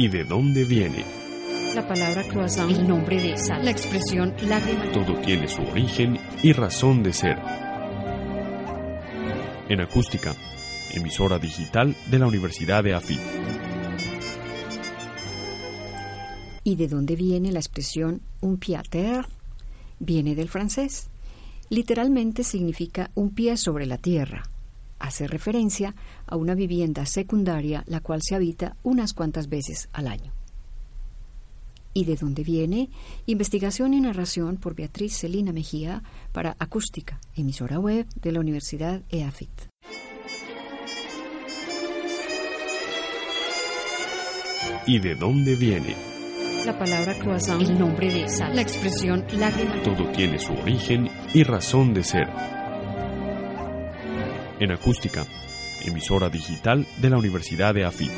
¿Y de dónde viene? La palabra croissant, el nombre de esa, la expresión lágrima. Todo tiene su origen y razón de ser. En acústica, emisora digital de la Universidad de AFIT. ¿Y de dónde viene la expresión un pied à terre? Viene del francés. Literalmente significa un pie sobre la tierra. Hace referencia a una vivienda secundaria la cual se habita unas cuantas veces al año. ¿Y de dónde viene? Investigación y narración por Beatriz Celina Mejía para Acústica, emisora web de la Universidad EAFIT. ¿Y de dónde viene? La palabra croissant, el nombre de esa, la expresión lágrima. Todo tiene su origen y razón de ser. En acústica, emisora digital de la Universidad de AFIT.